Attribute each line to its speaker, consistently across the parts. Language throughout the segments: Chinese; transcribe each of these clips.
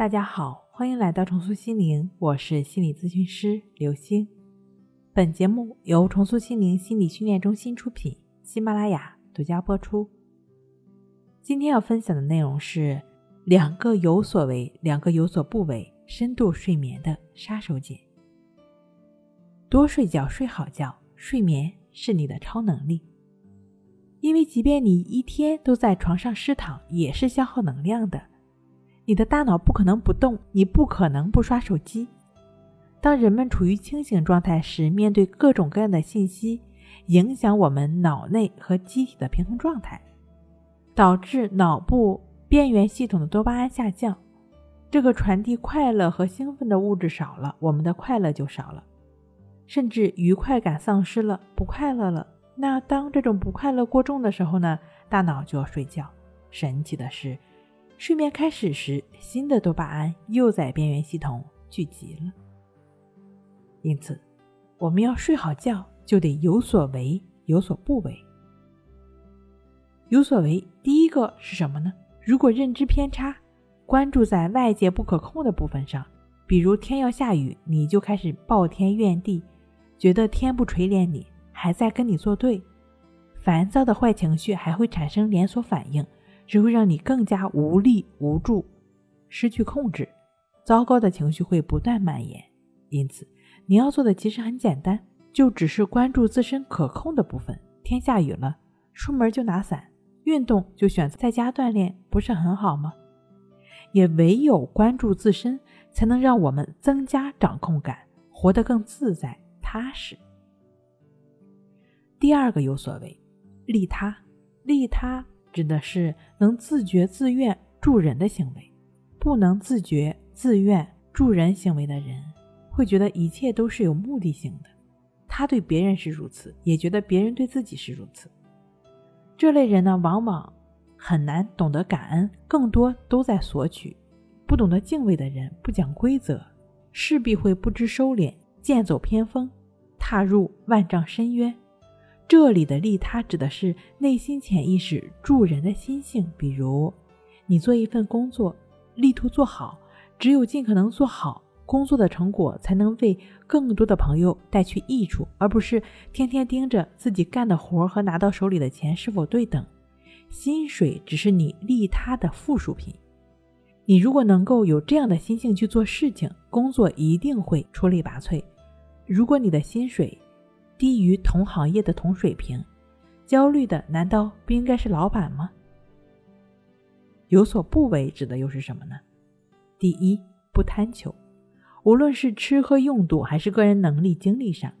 Speaker 1: 大家好，欢迎来到重塑心灵，我是心理咨询师刘星。本节目由重塑心灵心理训练中心出品，喜马拉雅独家播出。今天要分享的内容是两个有所为，两个有所不为，深度睡眠的杀手锏。多睡觉，睡好觉，睡眠是你的超能力。因为即便你一天都在床上湿躺，也是消耗能量的。你的大脑不可能不动，你不可能不刷手机。当人们处于清醒状态时，面对各种各样的信息，影响我们脑内和机体的平衡状态，导致脑部边缘系统的多巴胺下降。这个传递快乐和兴奋的物质少了，我们的快乐就少了，甚至愉快感丧失了，不快乐了。那当这种不快乐过重的时候呢？大脑就要睡觉。神奇的是，睡眠开始时，新的多巴胺又在边缘系统聚集了。因此，我们要睡好觉，就得有所为，有所不为。有所为，第一个是什么呢？如果认知偏差，关注在外界不可控的部分上，比如天要下雨，你就开始暴天怨地，觉得天不垂怜你。还在跟你作对，烦躁的坏情绪还会产生连锁反应，只会让你更加无力无助，失去控制。糟糕的情绪会不断蔓延。因此，你要做的其实很简单，就只是关注自身可控的部分。天下雨了，出门就拿伞；运动就选择在家锻炼，不是很好吗？也唯有关注自身，才能让我们增加掌控感，活得更自在踏实。第二个有所为，利他。利他指的是能自觉自愿助人的行为。不能自觉自愿助人行为的人，会觉得一切都是有目的性的。他对别人是如此，也觉得别人对自己是如此。这类人呢，往往很难懂得感恩，更多都在索取。不懂得敬畏的人，不讲规则，势必会不知收敛，剑走偏锋，踏入万丈深渊。这里的利他指的是内心潜意识助人的心性，比如你做一份工作，力图做好，只有尽可能做好工作的成果，才能为更多的朋友带去益处，而不是天天盯着自己干的活和拿到手里的钱是否对等。薪水只是你利他的附属品。你如果能够有这样的心性去做事情，工作一定会出类拔萃。如果你的薪水，低于同行业的同水平，焦虑的难道不应该是老板吗？有所不为指的又是什么呢？第一，不贪求，无论是吃喝用度还是个人能力精力上，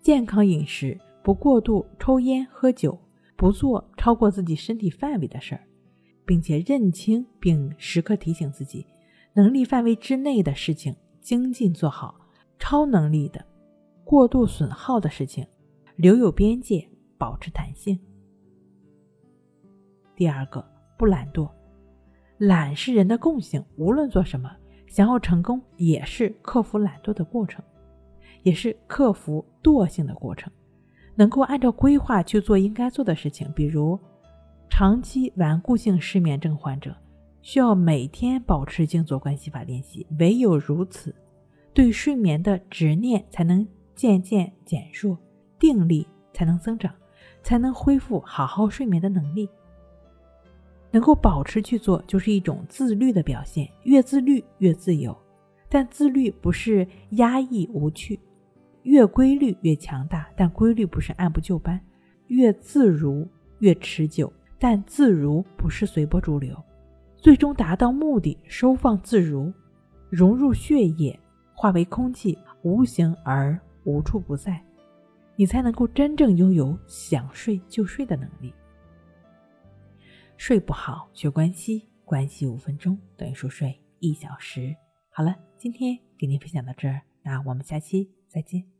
Speaker 1: 健康饮食，不过度抽烟喝酒，不做超过自己身体范围的事儿，并且认清并时刻提醒自己，能力范围之内的事情精进做好，超能力的。过度损耗的事情，留有边界，保持弹性。第二个，不懒惰，懒是人的共性，无论做什么，想要成功也是克服懒惰的过程，也是克服惰性的过程。能够按照规划去做应该做的事情，比如长期顽固性失眠症患者，需要每天保持静坐观息法练习，唯有如此，对睡眠的执念才能。渐渐减弱，定力才能增长，才能恢复好好睡眠的能力。能够保持去做，就是一种自律的表现。越自律越自由，但自律不是压抑无趣；越规律越强大，但规律不是按部就班；越自如越持久，但自如不是随波逐流。最终达到目的，收放自如，融入血液，化为空气，无形而。无处不在，你才能够真正拥有想睡就睡的能力。睡不好学关系，关系五分钟等于熟睡一小时。好了，今天给您分享到这儿，那我们下期再见。